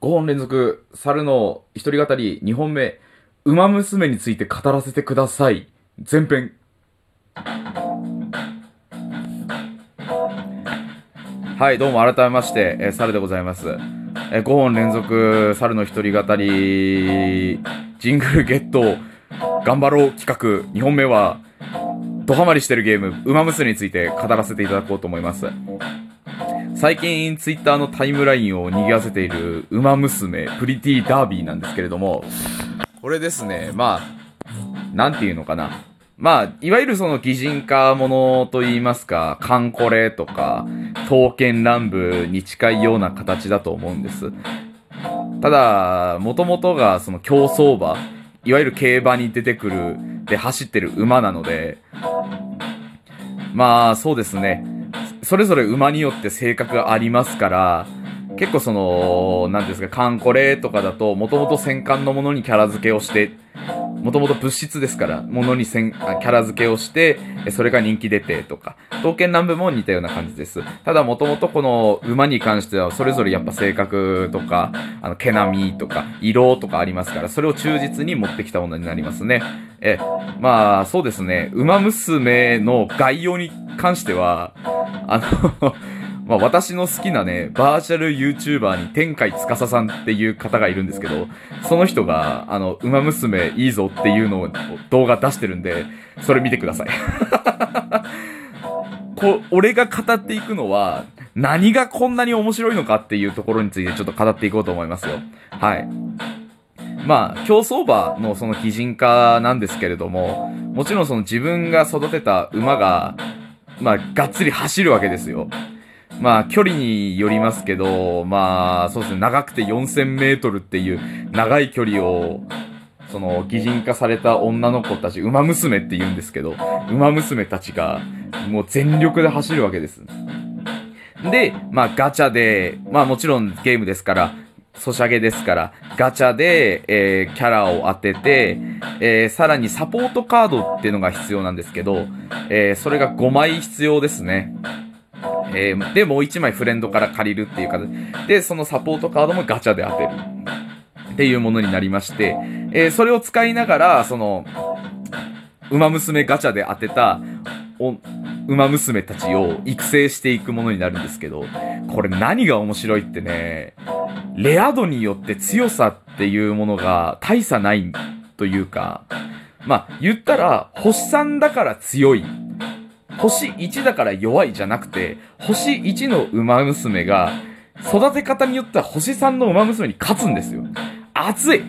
5本連続、猿の一人語り2本目、馬娘について語らせてください。前編。はい、どうも改めまして、えー、猿でございます。えー、5本連続、猿の一人語り、ジングルゲット、頑張ろう企画2本目は、ドハマりしてるゲーム、馬娘について語らせていただこうと思います。最近ツイッターのタイムラインを賑わせている馬娘プリティダービーなんですけれども、これですね、まあ、なんていうのかな。まあ、いわゆるその擬人化ものと言いますか、カンコレとか、刀剣乱舞に近いような形だと思うんです。ただ、もともとがその競走馬、いわゆる競馬に出てくる、で走ってる馬なので、まあ、そうですね。それぞれ馬によって性格がありますから、結構その、なんですか、カンコレとかだと、もともと戦艦のものにキャラ付けをして、もともと物質ですから、ものに戦あキャラ付けをして、それが人気出てとか、刀剣乱舞も似たような感じです。ただもともとこの馬に関しては、それぞれやっぱ性格とか、あの、毛並みとか、色とかありますから、それを忠実に持ってきたものになりますね。え、まあ、そうですね、馬娘の概要に関しては、あの、まあ私の好きなね、バーチャル YouTuber に天海司さんっていう方がいるんですけど、その人が、あの、馬娘いいぞっていうのを動画出してるんで、それ見てください。こ俺が語っていくのは、何がこんなに面白いのかっていうところについてちょっと語っていこうと思いますよ。はい。まあ、競走馬のその擬人化なんですけれども、もちろんその自分が育てた馬が、まあ、がっつり走るわけですよ。まあ、距離によりますけど、まあ、そうですね、長くて4000メートルっていう長い距離を、その、擬人化された女の子たち、馬娘って言うんですけど、馬娘たちが、もう全力で走るわけです。で、まあ、ガチャで、まあもちろんゲームですから、ソシャゲですから、ガチャで、えー、キャラを当てて、えー、さらにサポートカードっていうのが必要なんですけど、えー、それが5枚必要ですね。えー、で、もう1枚フレンドから借りるっていう形で、そのサポートカードもガチャで当てる。っていうものになりまして、え、それを使いながら、その、馬娘ガチャで当てた、お、馬娘たちを育成していくものになるんですけど、これ何が面白いってね、レア度によって強さっていうものが大差ないというか、まあ、言ったら、星3だから強い。星1だから弱いじゃなくて、星1の馬娘が、育て方によっては星3の馬娘に勝つんですよ。熱い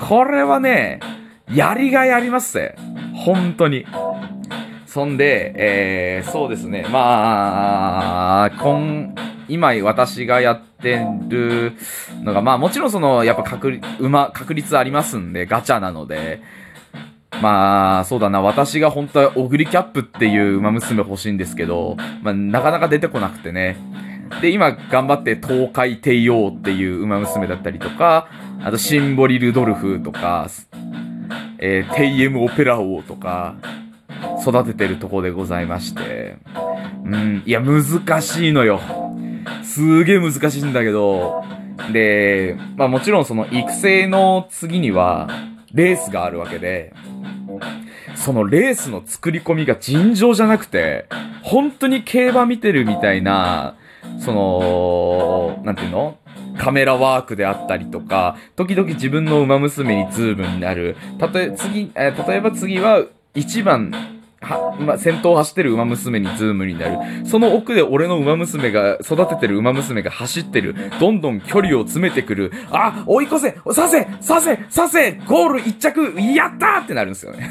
これはね、やりがいありますぜ。本当に。そんで、えー、そうですね。まあ、今、今私がやってるのが、まあもちろんその、やっぱ確率、馬、確率ありますんで、ガチャなので、まあ、そうだな、私が本当はオグリキャップっていう馬娘欲しいんですけど、まあなかなか出てこなくてね。で、今頑張って東海帝王っていう馬娘だったりとか、あとシンボリルドルフとか、えー、テイエムオペラ王とか、育ててるとこでございまして。うん、いや、難しいのよ。すげえ難しいんだけど、で、まあもちろんその育成の次には、レースがあるわけで、そのレースの作り込みが尋常じゃなくて、本当に競馬見てるみたいな、その、なんていうの？カメラワークであったりとか、時々自分のウマ娘にズームになる。たとえ、次、えー例えば次は、1番、は、ま、先頭を走ってるウマ娘にズームになる。その奥で俺のウマ娘が、育ててるウマ娘が走ってる。どんどん距離を詰めてくる。あ追い越せさせさせさせゴール一着やったーってなるんですよね。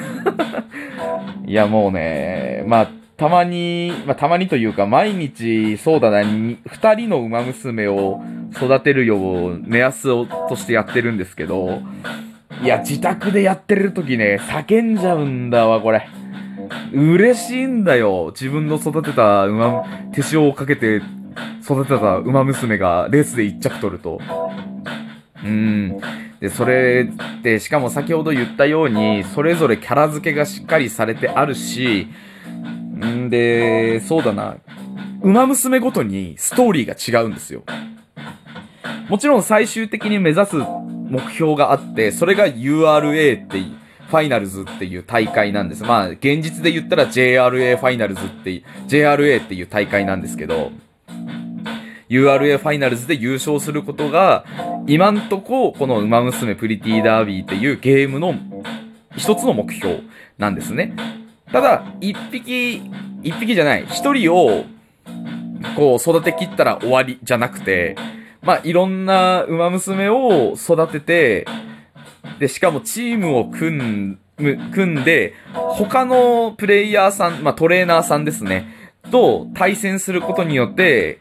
いや、もうね、まあ、たまに、まあ、たまにというか、毎日、そうだな、に二人の馬娘を育てるよう、目安を、としてやってるんですけど、いや、自宅でやってる時ね、叫んじゃうんだわ、これ。嬉しいんだよ。自分の育てた馬、手塩をかけて育てた馬娘がレースで一着取ると。うん。で、それで、しかも先ほど言ったように、それぞれキャラ付けがしっかりされてあるし、んで、そうだな。馬娘ごとにストーリーが違うんですよ。もちろん最終的に目指す目標があって、それが URA って、ファイナルズっていう大会なんです。まあ、現実で言ったら JRA ファイナルズって、JRA っていう大会なんですけど、URA ファイナルズで優勝することが、今んとこ、この馬娘プリティダービーっていうゲームの一つの目標なんですね。ただ、一匹、一匹じゃない、一人を、こう、育てきったら終わりじゃなくて、まあ、いろんな馬娘を育てて、で、しかもチームを組ん、組んで、他のプレイヤーさん、まあ、トレーナーさんですね、と対戦することによって、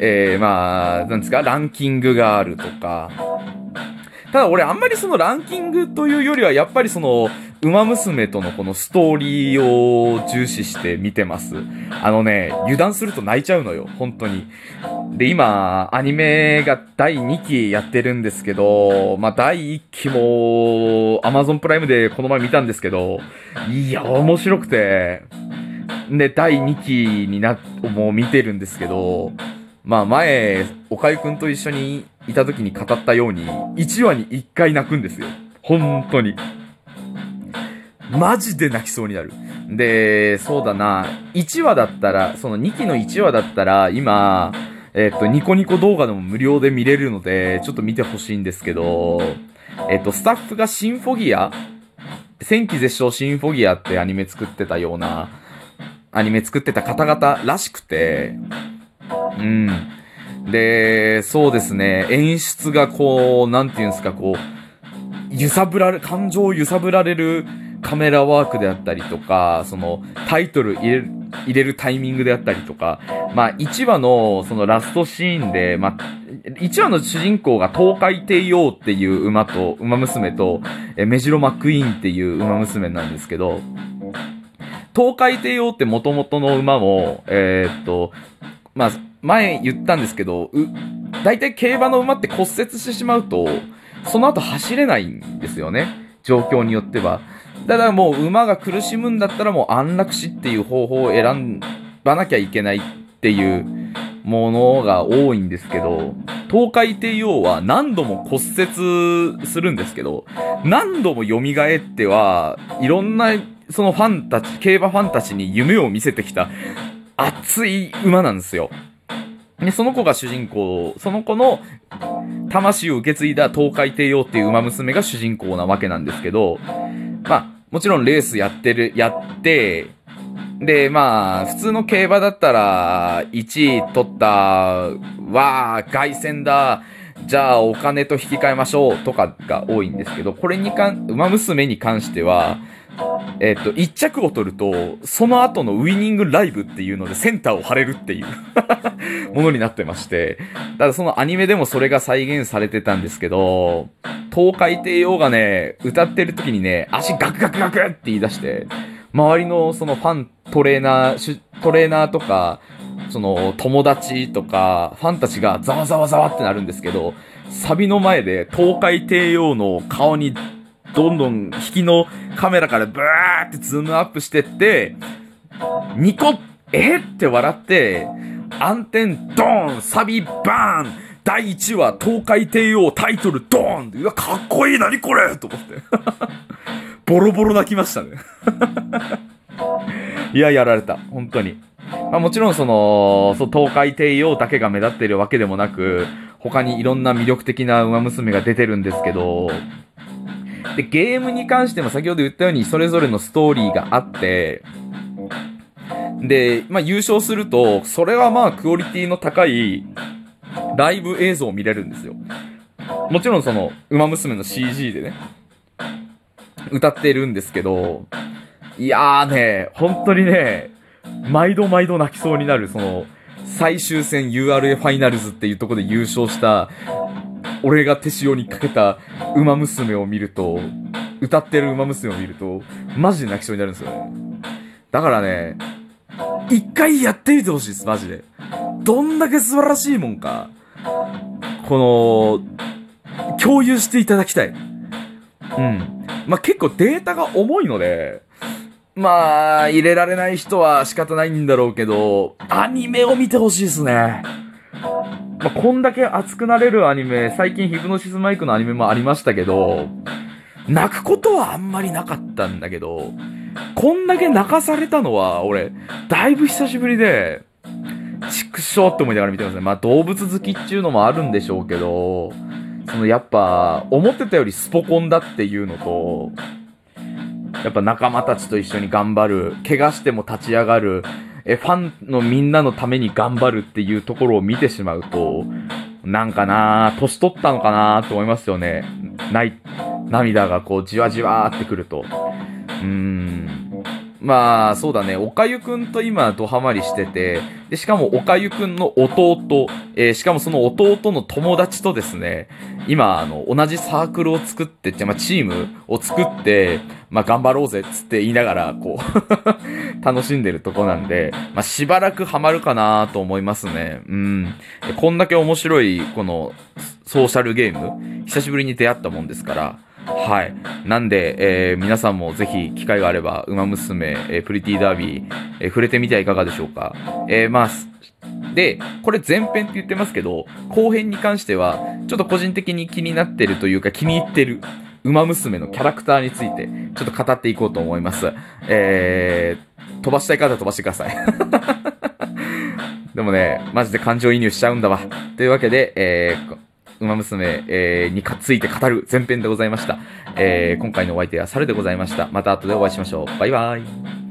えー、まあ、なんですか、ランキングがあるとか、ただ俺あんまりそのランキングというよりは、やっぱりその、馬娘とのこのストーリーを重視して見てます。あのね、油断すると泣いちゃうのよ、本当に。で、今、アニメが第2期やってるんですけど、まあ、第1期も、Amazon プライムでこの前見たんですけど、いや、面白くて、で、第2期にな、もう見てるんですけど、まあ前、おかゆくんと一緒にいた時に語ったように、1話に1回泣くんですよ。本当に。マジで泣きそうになる。で、そうだな、1話だったら、その2期の1話だったら、今、えっと、ニコニコ動画でも無料で見れるので、ちょっと見てほしいんですけど、えっと、スタッフがシンフォギア戦記絶唱シンフォギアってアニメ作ってたような、アニメ作ってた方々らしくて、うん。で、そうですね、演出がこう、なんていうんですか、こう、揺さぶられ、感情を揺さぶられるカメラワークであったりとか、その、タイトル入れる、入れるタイミングであったりとか、まあ、1話の、そのラストシーンで、まあ、1話の主人公が東海帝王っていう馬と、馬娘と、えメジロマクイーンっていう馬娘なんですけど、東海帝王って元々の馬も、えーっと、まあ、前言ったんですけど、う、大体競馬の馬って骨折してしまうと、その後走れないんですよね。状況によっては。だからもう馬が苦しむんだったらもう安楽死っていう方法を選ばなきゃいけないっていうものが多いんですけど、東海帝王は何度も骨折するんですけど、何度も蘇っては、いろんなそのファンたち、競馬ファンたちに夢を見せてきた熱い馬なんですよ。で、その子が主人公、その子の魂を受け継いだ東海帝王っていう馬娘が主人公なわけなんですけど、もちろんレースやってる、やって、で、まあ、普通の競馬だったら、1位取った、わあ、凱旋だ、じゃあお金と引き換えましょうとかが多いんですけど、これにかん、馬娘に関しては、えっ、と、1着を取ると、その後のウィニングライブっていうのでセンターを張れるっていう ものになってまして、ただそのアニメでもそれが再現されてたんですけど、東海帝王がね、歌ってる時にね、足ガクガクガクって言い出して、周りのそのファン、トレーナー、トレーナーとか、その友達とか、ファンたちがざわざわざわってなるんですけど、サビの前でトウカイテイオーの顔にどんどん引きのカメラからブーってズームアップしてって、ニコッえって笑って、暗転ドーンサビバーン第1話トウカイテイオータイトルドーンうわ、かっこいい何これと思って。ボロボロ泣きましたね。いや、やられた。本当に。まあもちろんその、そう、東海帝王だけが目立ってるわけでもなく、他にいろんな魅力的な馬娘が出てるんですけど、で、ゲームに関しても先ほど言ったようにそれぞれのストーリーがあって、で、まあ優勝すると、それはまあクオリティの高いライブ映像を見れるんですよ。もちろんその、馬娘の CG でね、歌ってるんですけど、いやーね、本当にね、毎度毎度泣きそうになる、その、最終戦 URA ファイナルズっていうところで優勝した、俺が手塩にかけた馬娘を見ると、歌ってる馬娘を見ると、マジで泣きそうになるんですよね。だからね、一回やってみてほしいです、マジで。どんだけ素晴らしいもんか、この、共有していただきたい。うん。まあ、結構データが重いので、まあ、入れられない人は仕方ないんだろうけど、アニメを見てほしいですね。まあ、こんだけ熱くなれるアニメ、最近ヒプノシスマイクのアニメもありましたけど、泣くことはあんまりなかったんだけど、こんだけ泣かされたのは、俺、だいぶ久しぶりで、畜生って思いながら見てますね。まあ動物好きっていうのもあるんでしょうけど、そのやっぱ、思ってたよりスポコンだっていうのと、やっぱ仲間たちと一緒に頑張る、怪我しても立ち上がる、え、ファンのみんなのために頑張るっていうところを見てしまうと、なんかな、年取ったのかなと思いますよね。ない、涙がこうじわじわーってくると。うーん。まあ、そうだね。おかゆくんと今、ドハマりしてて、で、しかも、おかゆくんの弟、えー、しかもその弟の友達とですね、今、あの、同じサークルを作って、まあ、チームを作って、まあ、頑張ろうぜ、つって言いながら、こう 楽しんでるとこなんで、まあ、しばらくハマるかなと思いますね。うん。こんだけ面白い、この、ソーシャルゲーム、久しぶりに出会ったもんですから、はい。なんで、えー、皆さんもぜひ機会があれば、馬娘、えー、プリティダービー、えー、触れてみてはいかがでしょうか。えー、まあ、で、これ前編って言ってますけど、後編に関しては、ちょっと個人的に気になってるというか気に入ってる、馬娘のキャラクターについて、ちょっと語っていこうと思います。えー、飛ばしたい方は飛ばしてください。でもね、マジで感情移入しちゃうんだわ。というわけで、えー、馬娘、えー、にかついて語る前編でございました。えー、今回のお相手は猿でございました。また後でお会いしましょう。バイバイ。